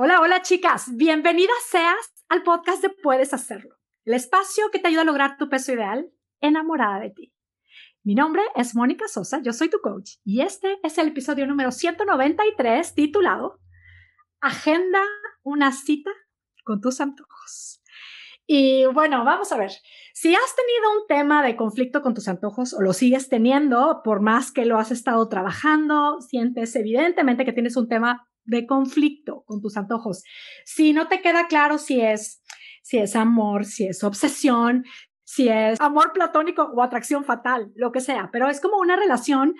Hola, hola chicas, bienvenidas seas al podcast de Puedes Hacerlo, el espacio que te ayuda a lograr tu peso ideal enamorada de ti. Mi nombre es Mónica Sosa, yo soy tu coach y este es el episodio número 193 titulado Agenda una cita con tus antojos. Y bueno, vamos a ver, si has tenido un tema de conflicto con tus antojos o lo sigues teniendo, por más que lo has estado trabajando, sientes evidentemente que tienes un tema de conflicto con tus antojos. Si no te queda claro si es, si es amor, si es obsesión, si es amor platónico o atracción fatal, lo que sea, pero es como una relación,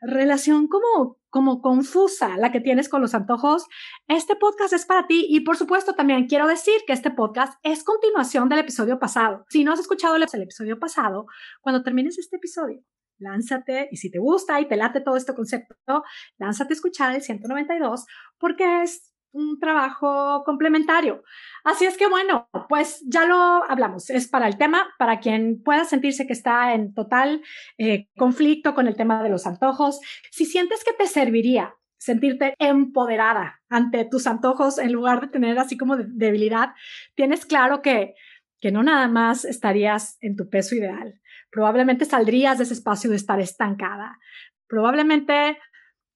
relación como, como confusa la que tienes con los antojos. Este podcast es para ti y por supuesto también quiero decir que este podcast es continuación del episodio pasado. Si no has escuchado el episodio pasado, cuando termines este episodio, lánzate y si te gusta y te late todo este concepto, lánzate a escuchar el 192 porque es un trabajo complementario. Así es que bueno, pues ya lo hablamos, es para el tema, para quien pueda sentirse que está en total eh, conflicto con el tema de los antojos. Si sientes que te serviría sentirte empoderada ante tus antojos en lugar de tener así como debilidad, tienes claro que, que no nada más estarías en tu peso ideal, probablemente saldrías de ese espacio de estar estancada. Probablemente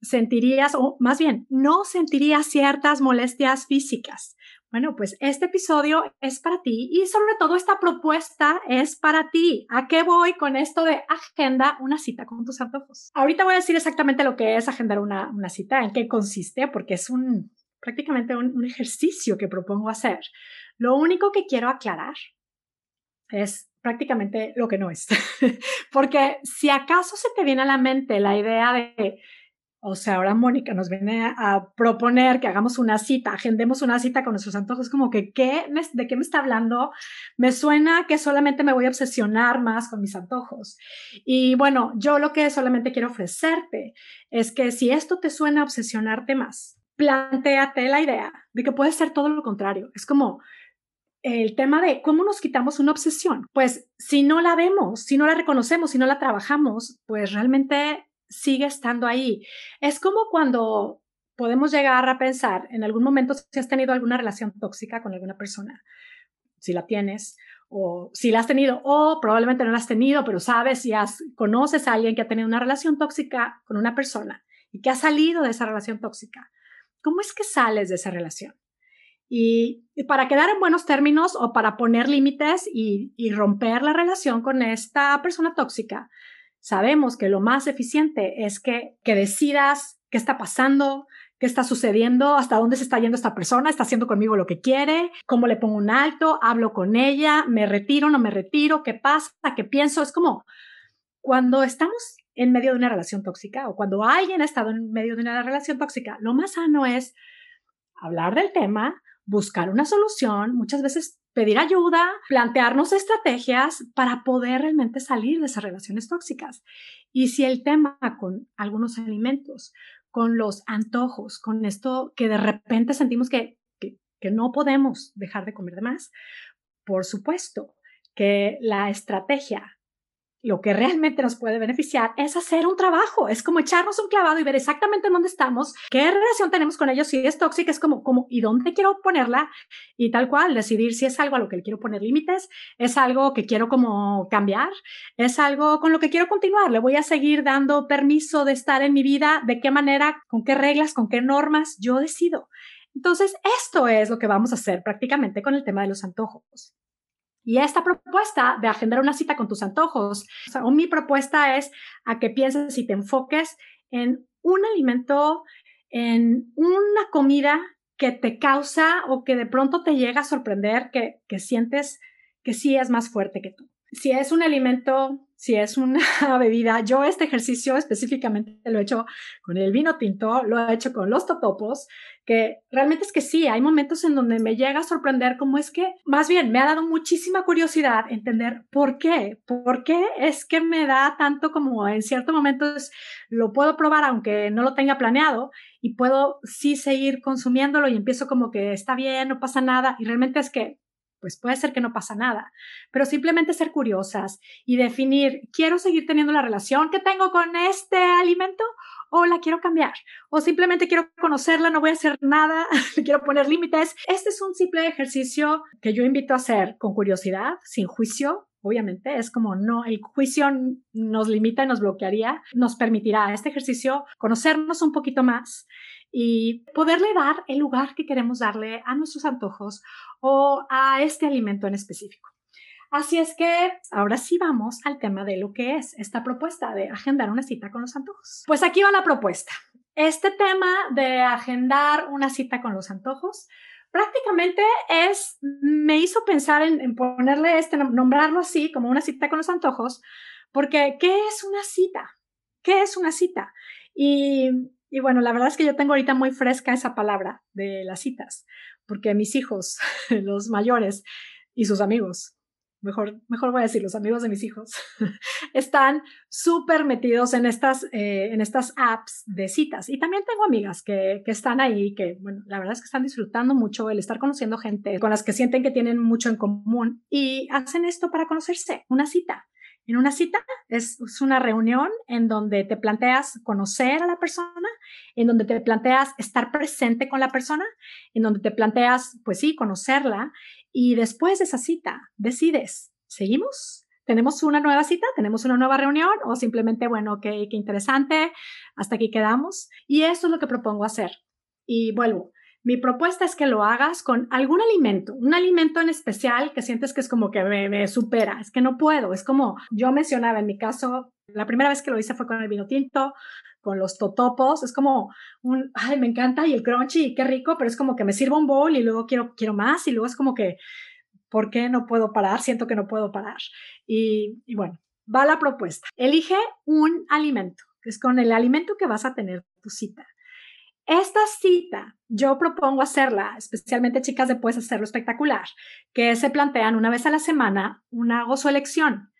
sentirías, o más bien, no sentirías ciertas molestias físicas. Bueno, pues este episodio es para ti y sobre todo esta propuesta es para ti. ¿A qué voy con esto de agenda una cita con tus antojos? Ahorita voy a decir exactamente lo que es agendar una, una cita, en qué consiste, porque es un prácticamente un, un ejercicio que propongo hacer. Lo único que quiero aclarar es prácticamente lo que no es. Porque si acaso se te viene a la mente la idea de, o sea, ahora Mónica nos viene a proponer que hagamos una cita, agendemos una cita con nuestros antojos, como que, ¿qué ¿de qué me está hablando? Me suena que solamente me voy a obsesionar más con mis antojos. Y bueno, yo lo que solamente quiero ofrecerte es que si esto te suena a obsesionarte más, planteate la idea de que puede ser todo lo contrario. Es como, el tema de cómo nos quitamos una obsesión. Pues si no la vemos, si no la reconocemos, si no la trabajamos, pues realmente sigue estando ahí. Es como cuando podemos llegar a pensar en algún momento si has tenido alguna relación tóxica con alguna persona, si la tienes o si la has tenido o probablemente no la has tenido, pero sabes si has, conoces a alguien que ha tenido una relación tóxica con una persona y que ha salido de esa relación tóxica. ¿Cómo es que sales de esa relación? Y, para quedar en buenos términos o para poner límites y, romper la relación con esta persona tóxica, sabemos que lo más eficiente es que, que decidas qué está pasando, qué está sucediendo, hasta dónde se está yendo esta persona, está haciendo conmigo lo que quiere, cómo le pongo un alto, hablo con ella, me retiro, no me retiro, qué pasa, qué pienso. Es como cuando estamos en medio de una relación tóxica o cuando alguien ha estado en medio de una relación tóxica, lo más sano es hablar del tema, buscar una solución, muchas veces pedir ayuda, plantearnos estrategias para poder realmente salir de esas relaciones tóxicas. Y si el tema con algunos alimentos, con los antojos, con esto que de repente sentimos que, que, no podemos dejar de comer de más, por supuesto que la estrategia lo que realmente nos puede beneficiar es hacer un trabajo, es como echarnos un clavado y ver exactamente dónde estamos, qué relación tenemos con ellos, si es tóxica, es como, como, y dónde quiero ponerla, y tal cual, decidir si es algo a lo que quiero poner límites, es algo que quiero como cambiar, es algo con lo que quiero continuar, le voy a seguir dando permiso de estar en mi vida, de qué manera, con qué reglas, con qué normas, yo decido. Entonces, esto es lo que vamos a hacer prácticamente con el tema de los antojos. Y esta propuesta de agendar una cita con tus antojos, o, mi propuesta es a que pienses y te enfoques en un alimento, en una comida que te causa o que de pronto te llega a sorprender, que, que sientes que sí es más fuerte que tú. Si es un alimento si es una bebida. Yo este ejercicio específicamente lo he hecho con el vino tinto, lo he hecho con los totopos, que realmente es que sí, hay momentos en donde me llega a sorprender cómo es que, más bien, me ha dado muchísima curiosidad entender por qué, por qué es que me da tanto como en ciertos momentos lo puedo probar aunque no lo tenga planeado y puedo sí seguir consumiéndolo y empiezo como que está bien, no pasa nada y realmente es que pues puede ser que no pasa nada, pero simplemente ser curiosas y definir, ¿quiero seguir teniendo la relación que tengo con este alimento o la quiero cambiar, o simplemente quiero conocerla, no voy a hacer nada, quiero poner límites. Este es un simple ejercicio que yo invito a hacer con curiosidad, sin juicio, obviamente, es como no, el juicio nos limita y nos bloquearía, nos permitirá este ejercicio conocernos un poquito más y poderle dar el lugar que queremos darle a nuestros antojos o a este alimento en específico. Así es que ahora sí vamos al tema de lo que es esta propuesta de agendar una cita con los antojos. Pues aquí va la propuesta. Este tema de agendar una cita con los antojos prácticamente es, me hizo pensar en, ponerle este, nombrarlo así, como una cita con los antojos, porque ¿qué es una cita? ¿Qué es una cita? Y, y bueno, la verdad es que yo tengo ahorita muy fresca esa palabra de las citas, porque mis hijos, los mayores y sus amigos, mejor, mejor voy a decir, los amigos de mis hijos, están súper metidos en estas, eh, en estas apps de citas. Y también tengo amigas que, que, están ahí, que, bueno, la verdad es que están disfrutando mucho el estar conociendo gente con las que sienten que tienen mucho en común y hacen esto para conocerse, una cita. En una cita es, una reunión en donde te planteas conocer a la persona, en donde te planteas estar presente con la persona, en donde te planteas, pues sí, conocerla y después de esa cita, decides, ¿seguimos? ¿Tenemos una nueva cita? ¿Tenemos una nueva reunión? ¿O simplemente, bueno, qué, qué interesante, hasta aquí quedamos? Y eso es lo que propongo hacer. Y vuelvo, mi propuesta es que lo hagas con algún alimento, un alimento en especial que sientes que es como que me, me, supera, es que no puedo, es como yo mencionaba en mi caso, la primera vez que lo hice fue con el vino tinto, con los totopos, es como un, ay, me encanta y el crunchy, qué rico, pero es como que me sirvo un bowl y luego quiero, quiero más y luego es como que, ¿por qué no puedo parar? Siento que no puedo parar. Y, y bueno, va la propuesta. Elige un alimento, es con el alimento que vas a tener tu cita. Esta cita yo propongo hacerla, especialmente chicas de Hacerlo Espectacular, que se plantean una vez a la semana una gozoelección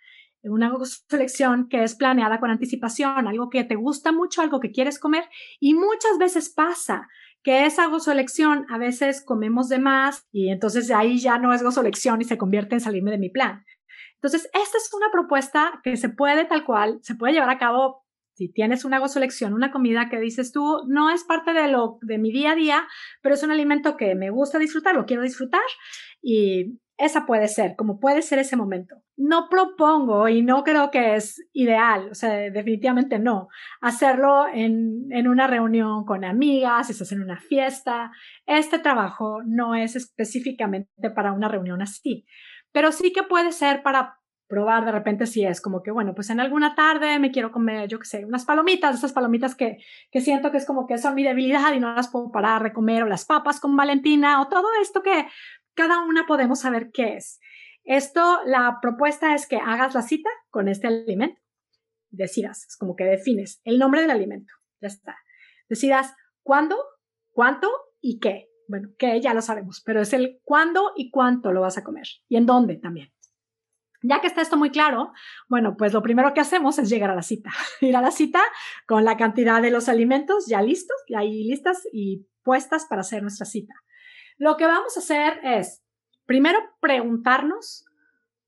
una selección que es planeada con anticipación, algo que te gusta mucho, algo que quieres comer y muchas veces pasa que esa gozoelección a veces comemos de más y entonces ahí ya no es gozoelección y se convierte en salirme de mi plan. Entonces, esta es una propuesta que se puede tal cual, se puede llevar a cabo si tienes una gozoelección, una comida que dices tú, no es parte de lo de mi día a día, pero es un alimento que me gusta disfrutar, lo quiero disfrutar y esa puede ser, como puede ser ese momento. No propongo y no creo que es ideal, o sea, definitivamente no, hacerlo en, en una reunión con amigas, si estás en una fiesta. Este trabajo no es específicamente para una reunión así, pero sí que puede ser para probar de repente si es como que, bueno, pues en alguna tarde me quiero comer, yo qué sé, unas palomitas, esas palomitas que, que siento que es como que son mi debilidad y no las puedo parar de comer, o las papas con Valentina, o todo esto que cada una podemos saber qué es. Esto, la propuesta es que hagas la cita con este alimento. Decidas, es como que defines el nombre del alimento. Ya está. Decidas cuándo, cuánto y qué. Bueno, que ya lo sabemos, pero es el cuándo y cuánto lo vas a comer y en dónde también. Ya que está esto muy claro, bueno, pues lo primero que hacemos es llegar a la cita. Ir a la cita con la cantidad de los alimentos ya listos, ya ahí listas y puestas para hacer nuestra cita. Lo que vamos a hacer es, primero, preguntarnos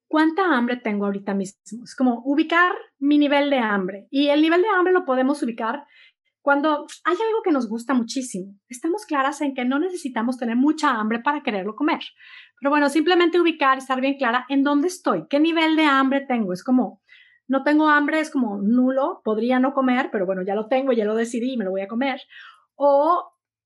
cuánta hambre tengo ahorita mismo. Es como ubicar mi nivel de hambre. Y el nivel de hambre lo podemos ubicar cuando hay algo que nos gusta muchísimo. Estamos claras en que no necesitamos tener mucha hambre para quererlo comer. Pero bueno, simplemente ubicar, estar bien clara en dónde estoy, qué nivel de hambre tengo. Es como, no tengo hambre, es como nulo, podría no comer, pero bueno, ya lo tengo, ya lo decidí me lo voy a comer. O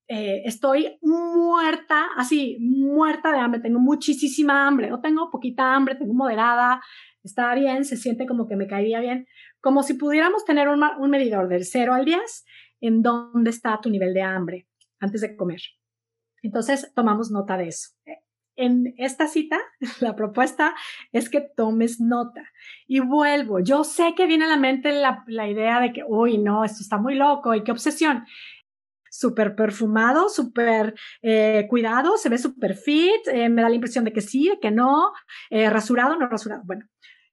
eh, estoy muerta, así, muerta de hambre, tengo muchísima hambre, o tengo poquita hambre, tengo moderada, está bien, se siente como que me caería bien, como si pudiéramos tener un, un medidor del 0 al 10 en dónde está tu nivel de hambre antes de comer. Entonces, tomamos nota de eso. En esta cita, la propuesta es que tomes nota. Y vuelvo, yo sé que viene a la mente la, la idea de que, uy, no, esto está muy loco y qué obsesión súper perfumado, súper eh, cuidado, se ve súper fit, eh, me da la impresión de que sí, de que no, eh, rasurado, no rasurado. Bueno,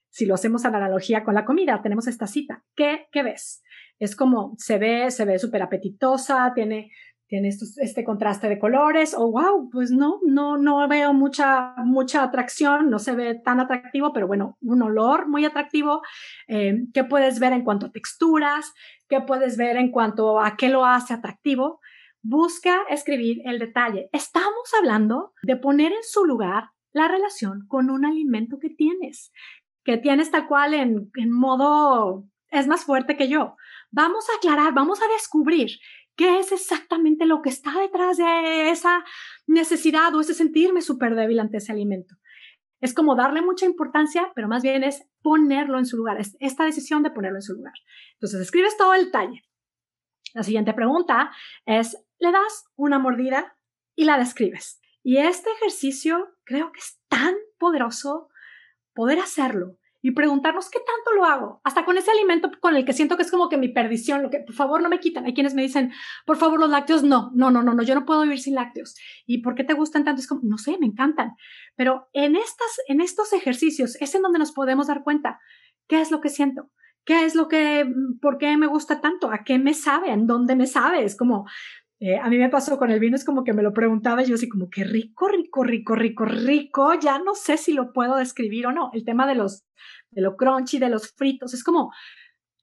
si lo hacemos a la analogía con la comida, tenemos esta cita. ¿Qué, qué ves? Es como se ve, se ve súper apetitosa, tiene, tiene este contraste de colores, o oh, wow, pues no, no, no veo mucha, mucha atracción, no se ve tan atractivo, pero bueno, un olor muy atractivo. ¿Qué puedes ver en cuanto a texturas? qué puedes ver en cuanto a qué lo hace atractivo. Busca escribir el detalle. Estamos hablando de poner en su lugar la relación con un alimento que tienes, que tienes tal cual en, en modo es más fuerte que yo. Vamos a aclarar, vamos a descubrir qué es exactamente lo que está detrás de esa necesidad o ese sentirme súper débil ante ese alimento. Es como darle mucha importancia, pero más bien es ponerlo en su lugar, es esta decisión de ponerlo en su lugar. Entonces, escribes todo el detalle. La siguiente pregunta es, le das una mordida y la describes. Y este ejercicio creo que es tan poderoso poder hacerlo y preguntarnos qué tanto lo hago, hasta con ese alimento con el que siento que es como que mi perdición, lo que por favor no me quitan. Hay quienes me dicen, por favor, los lácteos, no, no, no, no, no, yo no puedo vivir sin lácteos. ¿Y por qué te gustan tanto? Es como, no sé, me encantan. Pero en, estas, en estos ejercicios es en donde nos podemos dar cuenta qué es lo que siento. ¿Qué es lo que, por qué me gusta tanto? ¿A qué me sabe? ¿En dónde me sabe? Es como, eh, a mí me pasó con el vino, es como que me lo preguntaba y yo así como que rico, rico, rico, rico, rico, ya no sé si lo puedo describir o no. El tema de los, de lo crunchy, de los fritos, es como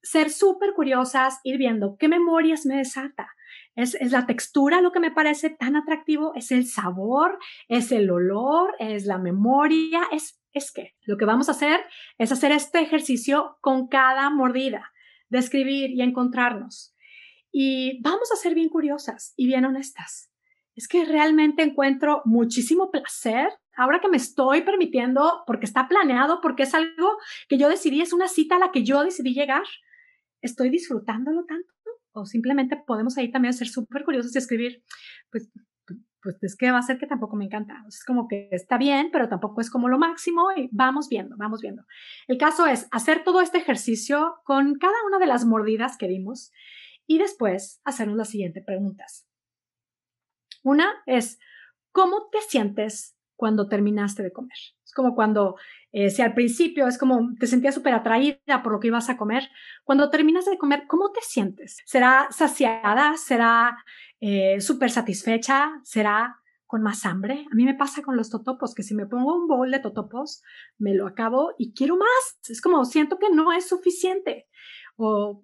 ser súper curiosas, ir viendo qué memorias me desata. Es, es, la textura lo que me parece tan atractivo, es el sabor, es el olor, es la memoria, es, es que lo que vamos a hacer es hacer este ejercicio con cada mordida, describir y encontrarnos. Y vamos a ser bien curiosas y bien honestas. Es que realmente encuentro muchísimo placer ahora que me estoy permitiendo, porque está planeado, porque es algo que yo decidí, es una cita a la que yo decidí llegar. ¿Estoy disfrutándolo tanto? O simplemente podemos ahí también ser súper curiosos y escribir, pues, pues es que va a ser que tampoco me encanta. Es como que está bien, pero tampoco es como lo máximo y vamos viendo, vamos viendo. El caso es hacer todo este ejercicio con cada una de las mordidas que dimos y después hacernos las siguientes preguntas. Una es, ¿cómo te sientes cuando terminaste de comer? Es como cuando, eh, si al principio es como te sentías súper atraída por lo que ibas a comer, cuando terminas de comer, ¿cómo te sientes? ¿Será saciada? ¿Será eh, súper satisfecha? ¿Será con más hambre? A mí me pasa con los totopos, que si me pongo un bowl de totopos, me lo acabo y quiero más. Es como siento que no es suficiente. O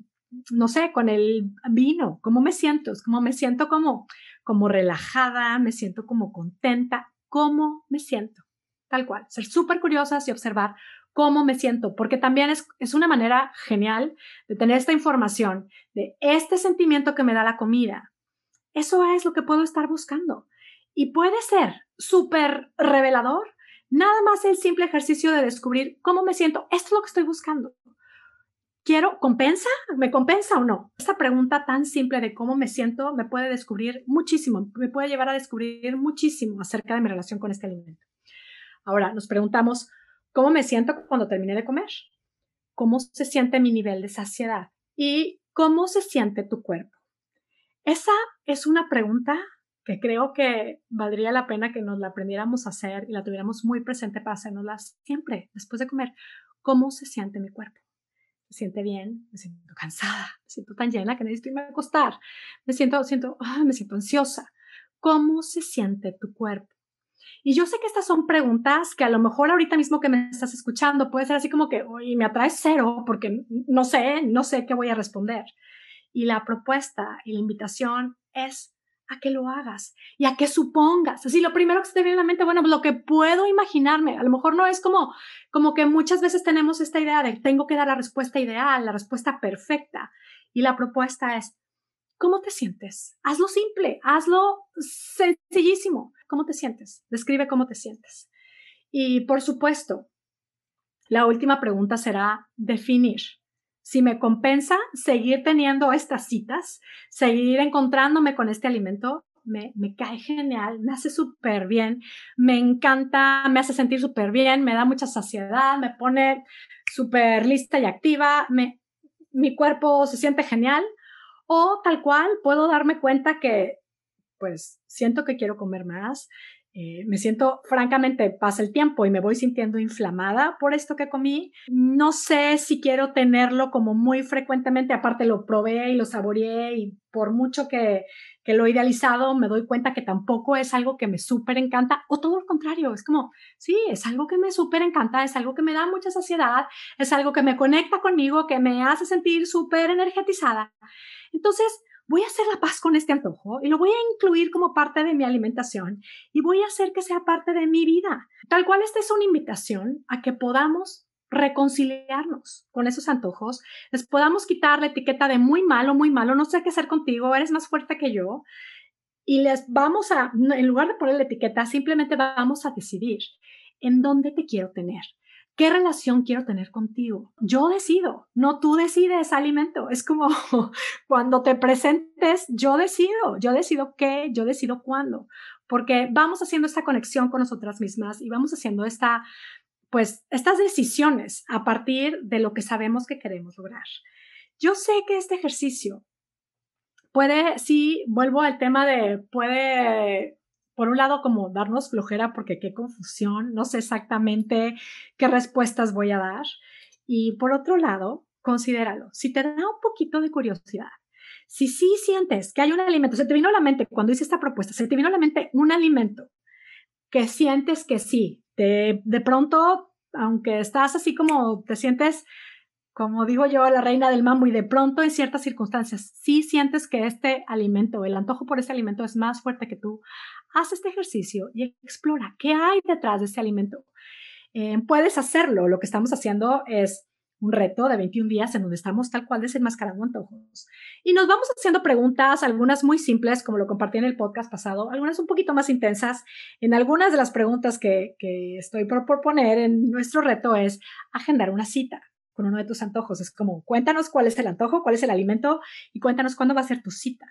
no sé, con el vino, cómo me siento, cómo me siento como, como relajada, me siento como contenta, cómo me siento, tal cual, ser súper curiosas y observar cómo me siento, porque también es, es una manera genial de tener esta información de este sentimiento que me da la comida. Eso es lo que puedo estar buscando. Y puede ser súper revelador, nada más el simple ejercicio de descubrir cómo me siento. Esto es lo que estoy buscando quiero, ¿compensa? ¿Me compensa o no? Esta pregunta tan simple de cómo me siento me puede descubrir muchísimo, me puede llevar a descubrir muchísimo acerca de mi relación con este alimento. Ahora nos preguntamos, ¿cómo me siento cuando terminé de comer? ¿Cómo se siente mi nivel de saciedad? ¿Y cómo se siente tu cuerpo? Esa es una pregunta que creo que valdría la pena que nos la aprendiéramos a hacer y la tuviéramos muy presente para hacernosla siempre después de comer. ¿Cómo se siente mi cuerpo? Me siente bien, me siento cansada, me siento tan llena que necesito irme a acostar, me siento, siento, ah, me siento ansiosa. ¿Cómo se siente tu cuerpo? Y yo sé que estas son preguntas que a lo mejor ahorita mismo que me estás escuchando puede ser así como que, oye, me atrae cero porque no sé, no sé qué voy a responder. Y la propuesta y la invitación es a que lo hagas y a que supongas. Así, lo primero que se te viene a la mente, bueno, lo que puedo imaginarme, a lo mejor no es como, como que muchas veces tenemos esta idea de tengo que dar la respuesta ideal, la respuesta perfecta. Y la propuesta es, ¿cómo te sientes? Hazlo simple, hazlo sencillísimo. ¿Cómo te sientes? Describe cómo te sientes. Y por supuesto, la última pregunta será definir si me compensa seguir teniendo estas citas, seguir encontrándome con este alimento, me, me cae genial, me hace súper bien, me encanta, me hace sentir súper bien, me da mucha saciedad, me pone súper lista y activa, me, mi cuerpo se siente genial. O tal cual, puedo darme cuenta que, pues, siento que quiero comer más, eh, me siento, francamente, pasa el tiempo y me voy sintiendo inflamada por esto que comí. No sé si quiero tenerlo como muy frecuentemente, aparte lo probé y lo saboreé y por mucho que, que lo he idealizado, me doy cuenta que tampoco es algo que me súper encanta, o todo lo contrario, es como, sí, es algo que me súper encanta, es algo que me da mucha saciedad, es algo que me conecta conmigo, que me hace sentir súper energetizada. Entonces, voy a hacer la paz con este antojo y lo voy a incluir como parte de mi alimentación y voy a hacer que sea parte de mi vida. Tal cual esta es una invitación a que podamos reconciliarnos con esos antojos, les podamos quitar la etiqueta de muy malo, muy malo, no sé qué hacer contigo, eres más fuerte que yo, y les vamos a, en lugar de poner la etiqueta, simplemente vamos a decidir en dónde te quiero tener, ¿Qué relación quiero tener contigo? Yo decido, no tú decides alimento. Es como cuando te presentes, yo decido, yo decido qué, yo decido cuándo, porque vamos haciendo esta conexión con nosotras mismas y vamos haciendo esta, pues, estas decisiones a partir de lo que sabemos que queremos lograr. Yo sé que este ejercicio puede, sí, vuelvo al tema de, puede por un lado, como darnos flojera porque qué confusión, no sé exactamente qué respuestas voy a dar. Y por otro lado, considéralo. Si te da un poquito de curiosidad, si sí sientes que hay un alimento, se te vino a la mente cuando hice esta propuesta, se te vino a la mente un alimento que sientes que sí, de, de pronto, aunque estás así como te sientes como digo yo, la reina del mambo y de pronto en ciertas circunstancias sí sientes que este alimento, el antojo por ese alimento es más fuerte que tú, haz este ejercicio y explora qué hay detrás de ese alimento. Eh, puedes hacerlo, lo que estamos haciendo es un reto de 21 días en donde estamos tal cual desenmascarando antojos. Y nos vamos haciendo preguntas, algunas muy simples, como lo compartí en el podcast pasado, algunas un poquito más intensas. En algunas de las preguntas que, que estoy por proponer en nuestro reto es agendar una cita con uno de tus antojos. Es como, cuéntanos cuál es el antojo, cuál es el alimento y cuéntanos cuándo va a ser tu cita.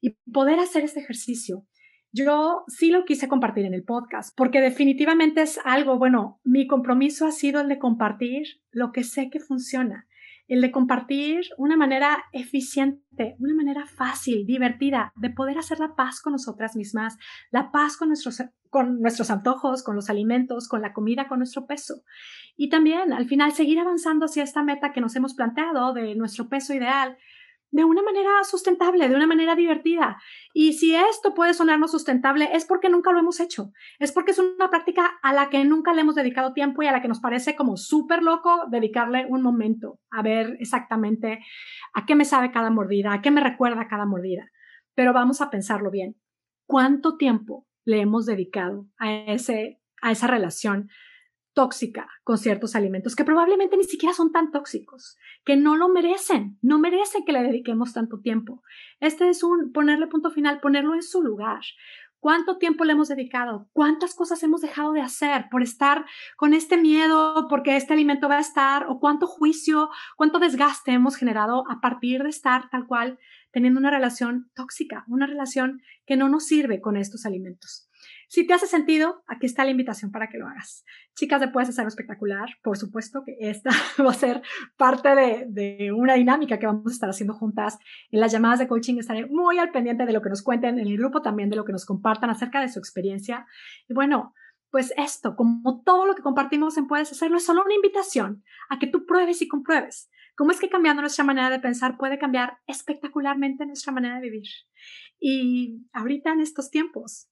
Y poder hacer este ejercicio. Yo sí lo quise compartir en el podcast porque definitivamente es algo, bueno, mi compromiso ha sido el de compartir lo que sé que funciona el de compartir una manera eficiente, una manera fácil, divertida, de poder hacer la paz con nosotras mismas, la paz con nuestros, con nuestros antojos, con los alimentos, con la comida, con nuestro peso. Y también, al final, seguir avanzando hacia esta meta que nos hemos planteado de nuestro peso ideal, de una manera sustentable, de una manera divertida. Y si esto puede sonarnos sustentable, es porque nunca lo hemos hecho. Es porque es una práctica a la que nunca le hemos dedicado tiempo y a la que nos parece como súper loco dedicarle un momento a ver exactamente a qué me sabe cada mordida, a qué me recuerda cada mordida. Pero vamos a pensarlo bien. ¿Cuánto tiempo le hemos dedicado a, ese, a esa relación tóxica con ciertos alimentos que probablemente ni siquiera son tan tóxicos, que no lo merecen, no merecen que le dediquemos tanto tiempo. Este es un ponerle punto final, ponerlo en su lugar. ¿Cuánto tiempo le hemos dedicado? ¿Cuántas cosas hemos dejado de hacer por estar con este miedo, porque este alimento va a estar? ¿O cuánto juicio, cuánto desgaste hemos generado a partir de estar tal cual teniendo una relación tóxica, una relación que no nos sirve con estos alimentos? Si te hace sentido, aquí está la invitación para que lo hagas. Chicas de Puedes Hacer Espectacular, por supuesto que esta va a ser parte de, de, una dinámica que vamos a estar haciendo juntas. En las llamadas de coaching estaré muy al pendiente de lo que nos cuenten, en el grupo también de lo que nos compartan acerca de su experiencia. Y bueno, pues esto, como todo lo que compartimos en Puedes Hacerlo, es solo una invitación a que tú pruebes y compruebes cómo es que cambiando nuestra manera de pensar puede cambiar espectacularmente nuestra manera de vivir. Y ahorita en estos tiempos,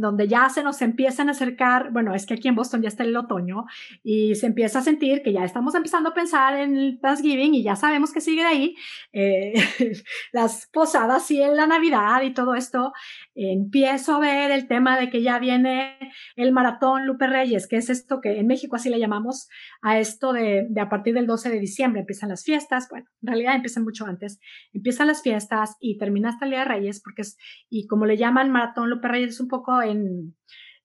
donde ya se nos empiezan a acercar, bueno, es que aquí en Boston ya está el otoño y se empieza a sentir que ya estamos empezando a pensar en el Thanksgiving y ya sabemos que sigue ahí, eh, las posadas y en la Navidad y todo esto, empiezo a ver el tema de que ya viene el maratón Lupe Reyes, que es esto que en México así le llamamos a esto de, de a partir del 12 de diciembre empiezan las fiestas, bueno, en realidad empiezan mucho antes, empiezan las fiestas y termina hasta el Día de Reyes, porque es, y como le llaman maratón Lupe Reyes, es un poco en,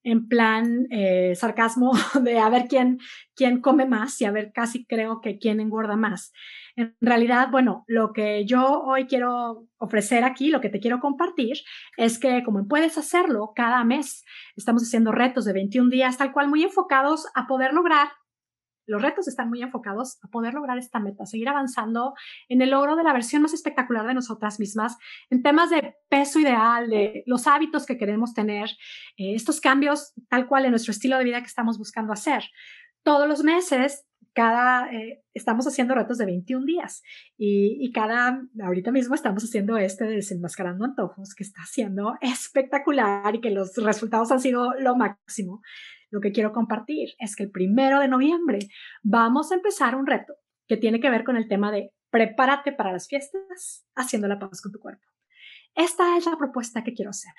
en plan eh, sarcasmo de a ver quién, quién come más y a ver casi creo que quién engorda más. En realidad, bueno, lo que yo hoy quiero ofrecer aquí, lo que te quiero compartir, es que como puedes hacerlo cada mes, estamos haciendo retos de 21 días, tal cual muy enfocados a poder lograr los retos están muy enfocados a poder lograr esta meta, seguir avanzando en el logro de la versión más espectacular de nosotras mismas, en temas de peso ideal, de los hábitos que queremos tener, eh, estos cambios tal cual en nuestro estilo de vida que estamos buscando hacer. Todos los meses cada, eh, estamos haciendo retos de 21 días y, y, cada, ahorita mismo estamos haciendo este de desenmascarando antojos que está siendo espectacular y que los resultados han sido lo máximo. Lo que quiero compartir es que el primero de noviembre vamos a empezar un reto que tiene que ver con el tema de prepárate para las fiestas haciendo la paz con tu cuerpo. Esta es la propuesta que quiero hacer.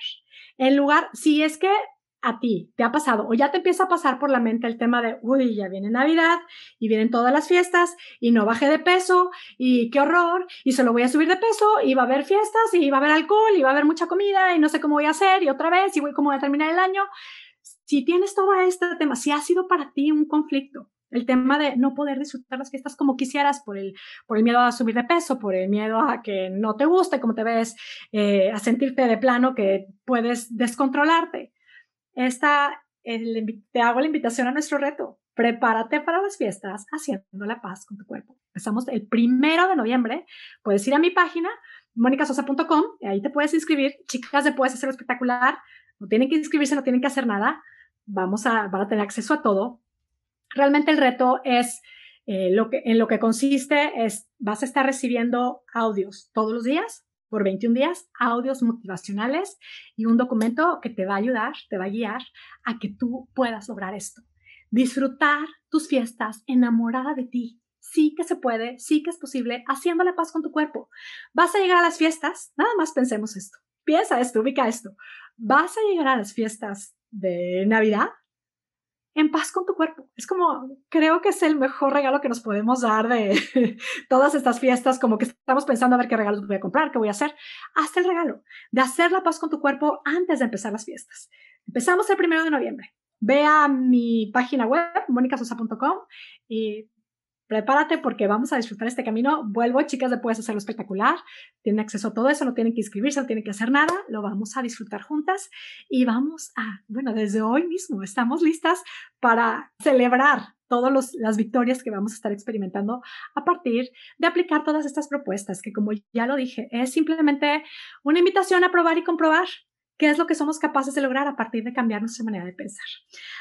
En lugar, si es que a ti te ha pasado o ya te empieza a pasar por la mente el tema de, uy, ya viene Navidad y vienen todas las fiestas y no bajé de peso y qué horror y solo voy a subir de peso y va a haber fiestas y va a haber alcohol y va a haber mucha comida y no sé cómo voy a hacer y otra vez y cómo voy a terminar el año. Si tienes todo este tema, si ha sido para ti un conflicto, el tema de no poder disfrutar las fiestas como quisieras por el, por el miedo a subir de peso, por el miedo a que no te guste cómo te ves, eh, a sentirte de plano que puedes descontrolarte. Esta, te hago la invitación a nuestro reto. Prepárate para las fiestas haciendo la paz con tu cuerpo. Empezamos el primero de noviembre. Puedes ir a mi página, monicasosa.com, ahí te puedes inscribir. Chicas de Puedes Hacer Espectacular. No tienen que inscribirse, no tienen que hacer nada. Vamos a, van tener acceso a todo Realmente el reto es eh, lo que, en lo que consiste es, vas a estar recibiendo audios todos los días, por 21 días, audios motivacionales y un documento que te va a ayudar, te va a guiar a que tú puedas lograr esto. Disfrutar tus fiestas enamorada de ti. Sí que se puede, sí que es posible, haciendo la paz con tu cuerpo. Vas a llegar a las fiestas, nada más pensemos esto. Piensa esto, ubica esto. Vas a llegar a las fiestas de Navidad en paz con tu cuerpo. Es como, creo que es el mejor regalo que nos podemos dar de todas estas fiestas, como que estamos pensando a ver qué regalos voy a comprar, qué voy a hacer. Hasta el regalo de hacer la paz con tu cuerpo antes de empezar las fiestas. Empezamos el primero de noviembre. Ve a mi página web, monicasosa.com, y prepárate porque vamos a disfrutar este camino. Vuelvo, chicas, de Puedes Hacerlo Espectacular. Tienen acceso a todo eso, no tienen que inscribirse, no tienen que hacer nada. Lo vamos a disfrutar juntas y vamos a, bueno, desde hoy mismo estamos listas para celebrar todas las victorias que vamos a estar experimentando a partir de aplicar todas estas propuestas, que como ya lo dije, es simplemente una invitación a probar y comprobar qué es lo que somos capaces de lograr a partir de cambiar nuestra manera de pensar.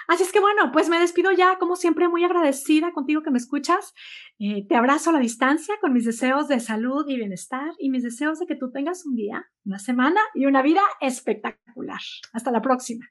Así es que bueno, pues me despido ya, como siempre, muy agradecida contigo que me escuchas. Eh, te abrazo a la distancia con mis deseos de salud y bienestar y mis deseos de que tú tengas un día, una semana y una vida espectacular. Hasta la próxima.